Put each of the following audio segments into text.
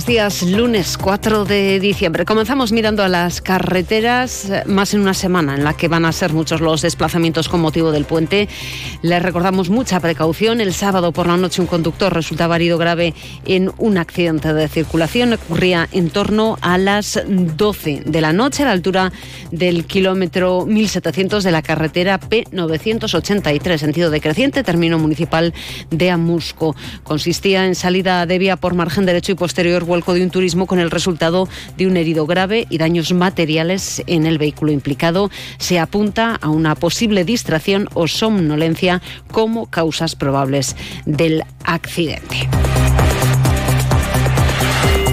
Buenos días, lunes 4 de diciembre. Comenzamos mirando a las carreteras, eh, más en una semana en la que van a ser muchos los desplazamientos con motivo del puente. Les recordamos mucha precaución. El sábado por la noche un conductor resultaba herido grave en un accidente de circulación. Ocurría en torno a las 12 de la noche a la altura del kilómetro 1700 de la carretera P983, sentido decreciente, término municipal de Amusco. Consistía en salida de vía por margen derecho y posterior de un turismo con el resultado de un herido grave y daños materiales en el vehículo implicado. Se apunta a una posible distracción o somnolencia como causas probables del accidente.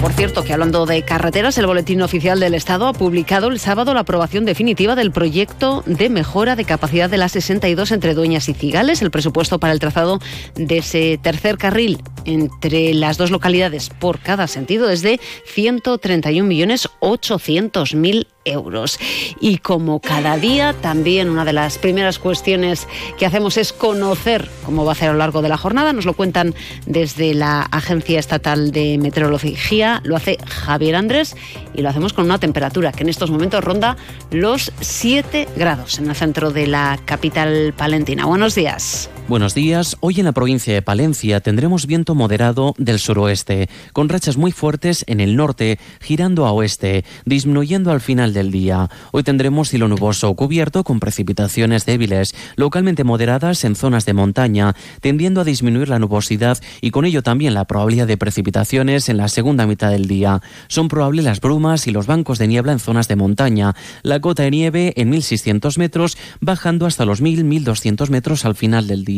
Por cierto, que hablando de carreteras, el Boletín Oficial del Estado ha publicado el sábado la aprobación definitiva del proyecto de mejora de capacidad de la 62 entre Dueñas y Cigales. El presupuesto para el trazado de ese tercer carril entre las dos localidades por cada sentido es de 131.800.000 euros. Y como cada día, también una de las primeras cuestiones que hacemos es conocer cómo va a ser a lo largo de la jornada. Nos lo cuentan desde la Agencia Estatal de Meteorología. Lo hace Javier Andrés y lo hacemos con una temperatura que en estos momentos ronda los 7 grados en el centro de la capital palentina. Buenos días. Buenos días. Hoy en la provincia de Palencia tendremos viento moderado del suroeste, con rachas muy fuertes en el norte, girando a oeste, disminuyendo al final del día. Hoy tendremos cielo nuboso cubierto con precipitaciones débiles, localmente moderadas en zonas de montaña, tendiendo a disminuir la nubosidad y con ello también la probabilidad de precipitaciones en la segunda mitad del día. Son probables las brumas y los bancos de niebla en zonas de montaña. La cota de nieve en 1600 metros, bajando hasta los 1000-1200 metros al final del día.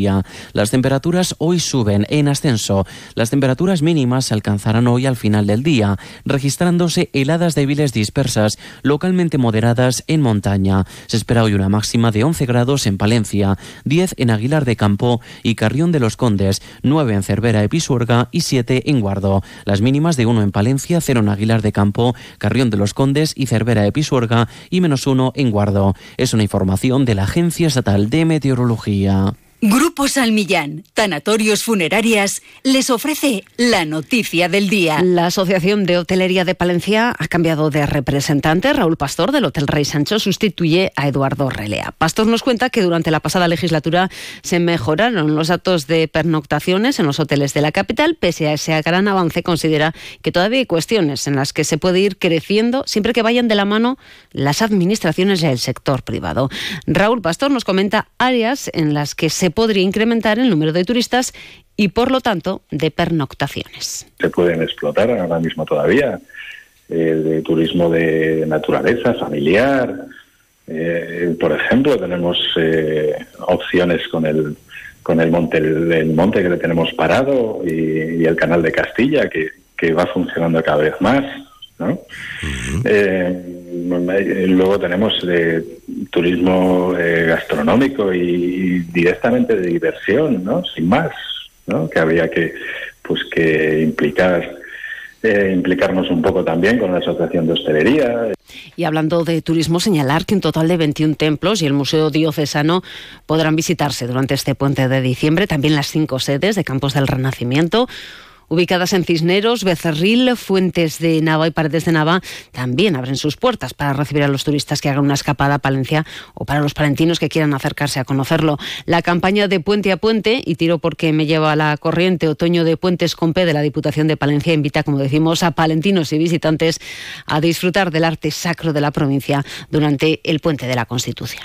Las temperaturas hoy suben en ascenso. Las temperaturas mínimas se alcanzarán hoy al final del día, registrándose heladas débiles dispersas, localmente moderadas en montaña. Se espera hoy una máxima de 11 grados en Palencia, 10 en Aguilar de Campo y Carrión de los Condes, 9 en Cervera y Pisuerga y 7 en Guardo. Las mínimas de 1 en Palencia, 0 en Aguilar de Campo, Carrión de los Condes y Cervera de Pisuerga y menos 1 en Guardo. Es una información de la Agencia Estatal de Meteorología. Grupo Salmillán, Tanatorios Funerarias, les ofrece la noticia del día. La Asociación de Hotelería de Palencia ha cambiado de representante. Raúl Pastor del Hotel Rey Sancho sustituye a Eduardo Relea. Pastor nos cuenta que durante la pasada legislatura se mejoraron los datos de pernoctaciones en los hoteles de la capital. Pese a ese gran avance, considera que todavía hay cuestiones en las que se puede ir creciendo siempre que vayan de la mano las administraciones y el sector privado. Raúl Pastor nos comenta áreas en las que se podría incrementar el número de turistas y, por lo tanto, de pernoctaciones. Se pueden explotar ahora mismo todavía, eh, de turismo de naturaleza, familiar. Eh, por ejemplo, tenemos eh, opciones con el con el monte el, monte que le tenemos parado y, el canal de Castilla que, que va funcionando cada vez más. ¿no? Eh, luego tenemos eh, turismo eh, gastronómico y, directamente de diversión, ¿no? Sin más, ¿no? Que habría que, pues, que implicar implicarnos un poco también con la Asociación de Hostelería. Y hablando de turismo, señalar que un total de 21 templos y el Museo Diocesano podrán visitarse durante este puente de diciembre, también las cinco sedes de Campos del Renacimiento ubicadas en Cisneros, Becerril, Fuentes de Nava y Paredes de Nava, también abren sus puertas para recibir a los turistas que hagan una escapada a Palencia o para los palentinos que quieran acercarse a conocerlo. La campaña de Puente a Puente, y tiro porque me lleva a la corriente Otoño de Puentes con P de la Diputación de Palencia, invita, como decimos, a palentinos y visitantes a disfrutar del arte sacro de la provincia durante el Puente de la Constitución.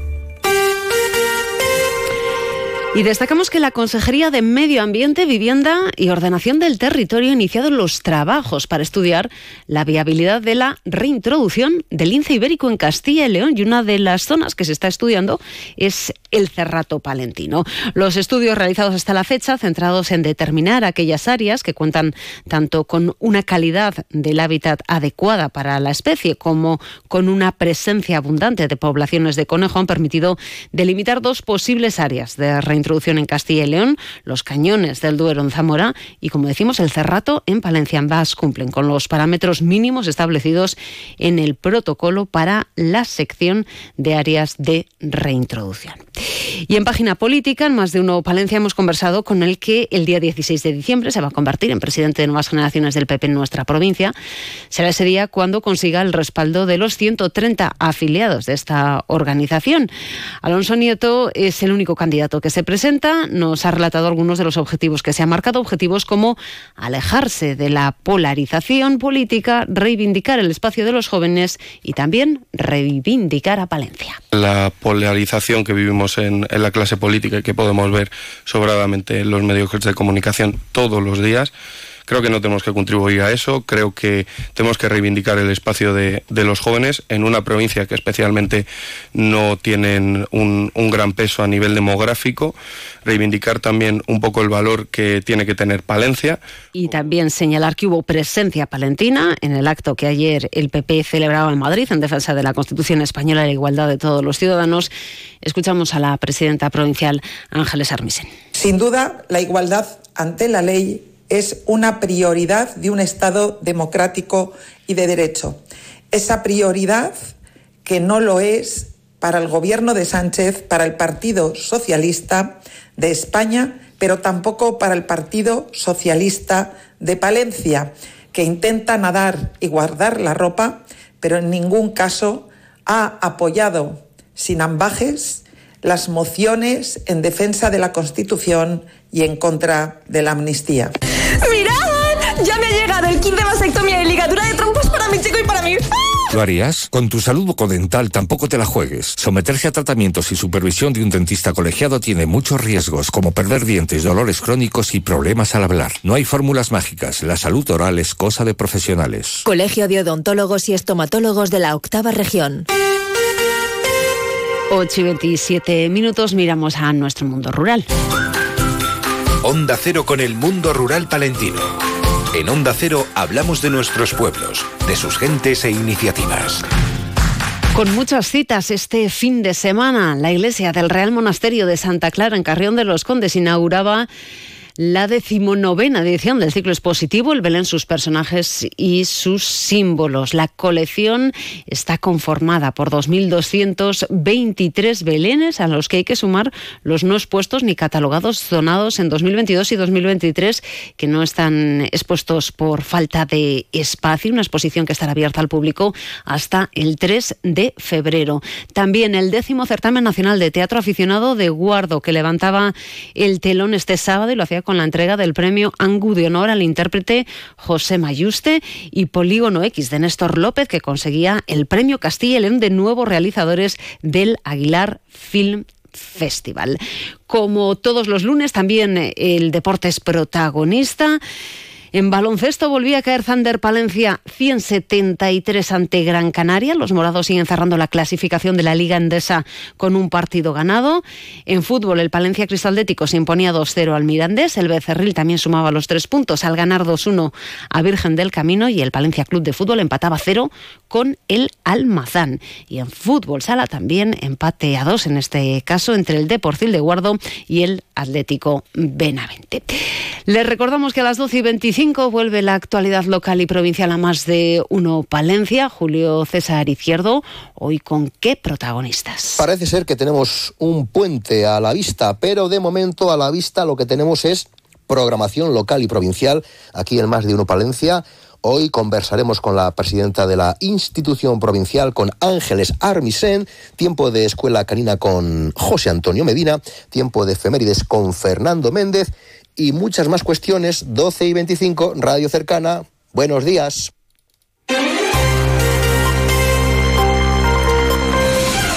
Y destacamos que la Consejería de Medio Ambiente, Vivienda y Ordenación del Territorio ha iniciado los trabajos para estudiar la viabilidad de la reintroducción del lince ibérico en Castilla y León. Y una de las zonas que se está estudiando es el Cerrato Palentino. Los estudios realizados hasta la fecha, centrados en determinar aquellas áreas que cuentan tanto con una calidad del hábitat adecuada para la especie como con una presencia abundante de poblaciones de conejo, han permitido delimitar dos posibles áreas de reintroducción introducción en Castilla y León, los cañones del Duero en Zamora y, como decimos, el Cerrato en Palencia. Ambas cumplen con los parámetros mínimos establecidos en el protocolo para la sección de áreas de reintroducción. Y en página política, en más de uno Palencia, hemos conversado con el que el día 16 de diciembre se va a convertir en presidente de nuevas generaciones del PP en nuestra provincia. Será ese día cuando consiga el respaldo de los 130 afiliados de esta organización. Alonso Nieto es el único candidato que se presenta. Nos ha relatado algunos de los objetivos que se han marcado, objetivos como alejarse de la polarización política, reivindicar el espacio de los jóvenes y también reivindicar a Palencia. La polarización que vivimos en, en la clase política y que podemos ver sobradamente en los medios de comunicación todos los días Creo que no tenemos que contribuir a eso, creo que tenemos que reivindicar el espacio de, los jóvenes en una provincia que especialmente no tienen un, gran peso a nivel demográfico, reivindicar también un poco el valor que tiene que tener Palencia. Y también señalar que hubo presencia palentina en el acto que ayer el PP celebraba en Madrid en defensa de la Constitución española y la igualdad de todos los ciudadanos. Escuchamos a la presidenta provincial Ángeles Armisen. Sin duda, la igualdad ante la ley es una prioridad de un Estado democrático y de derecho. Esa prioridad que no lo es para el gobierno de Sánchez, para el Partido Socialista de España, pero tampoco para el Partido Socialista de Palencia, que intenta nadar y guardar la ropa, pero en ningún caso ha apoyado sin ambajes las mociones en defensa de la Constitución y en contra de la amnistía. Kit de vasectomía y ligadura de trompos para mi chico y para mí. ¿Lo harías? Con tu salud bucodental tampoco te la juegues. Someterse a tratamientos y supervisión de un dentista colegiado tiene muchos riesgos, como perder dientes, dolores crónicos y problemas al hablar. No hay fórmulas mágicas. La salud oral es cosa de profesionales. Colegio de Odontólogos y Estomatólogos de la Octava Región. 8 y 27 minutos miramos a nuestro mundo rural. Onda Cero con el mundo rural palentino. En Onda Cero hablamos de nuestros pueblos, de sus gentes e iniciativas. Con muchas citas este fin de semana, la iglesia del Real Monasterio de Santa Clara en Carrión de los Condes inauguraba la decimonovena edición del ciclo expositivo, el Belén, sus personajes y sus símbolos. La colección está conformada por 2.223 Belenes a los que hay que sumar los no expuestos ni catalogados zonados en 2022 y 2023 que no están expuestos por falta de espacio. Una exposición que estará abierta al público hasta el 3 de febrero. También el décimo certamen nacional de teatro aficionado de Guardo que levantaba el telón este sábado y lo hacía con la entrega del premio Angu de Honor al intérprete José Mayuste y Polígono X de Néstor López, que conseguía el premio Castilla y León de nuevos realizadores del Aguilar Film Festival. Como todos los lunes, también el deporte es protagonista. En baloncesto volvía a caer Zander Palencia 173 ante Gran Canaria. Los morados siguen cerrando la clasificación de la Liga Endesa con un partido ganado. En fútbol, el Palencia Cristaldético se imponía 2-0 al Mirandés. El Becerril también sumaba los tres puntos al ganar 2-1 a Virgen del Camino. Y el Palencia Club de Fútbol empataba 0 con el Almazán. Y en fútbol sala también empate a 2 en este caso entre el Deportil de Guardo y el Atlético Benavente. Les recordamos que a las 12 y 25 vuelve la actualidad local y provincial a más de uno Palencia. Julio César Izquierdo, hoy con qué protagonistas. Parece ser que tenemos un puente a la vista, pero de momento a la vista lo que tenemos es programación local y provincial aquí en más de uno Palencia. Hoy conversaremos con la presidenta de la institución provincial, con Ángeles Armisen, tiempo de escuela canina con José Antonio Medina, tiempo de efemérides con Fernando Méndez y muchas más cuestiones. 12 y 25, Radio Cercana. Buenos días.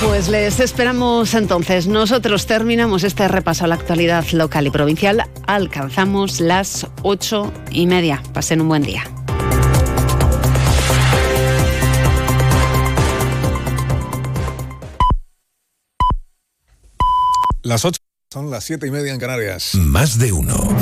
Pues les esperamos entonces. Nosotros terminamos este repaso a la actualidad local y provincial. Alcanzamos las ocho y media. Pasen un buen día. Las ocho son las siete y media en Canarias. Más de uno.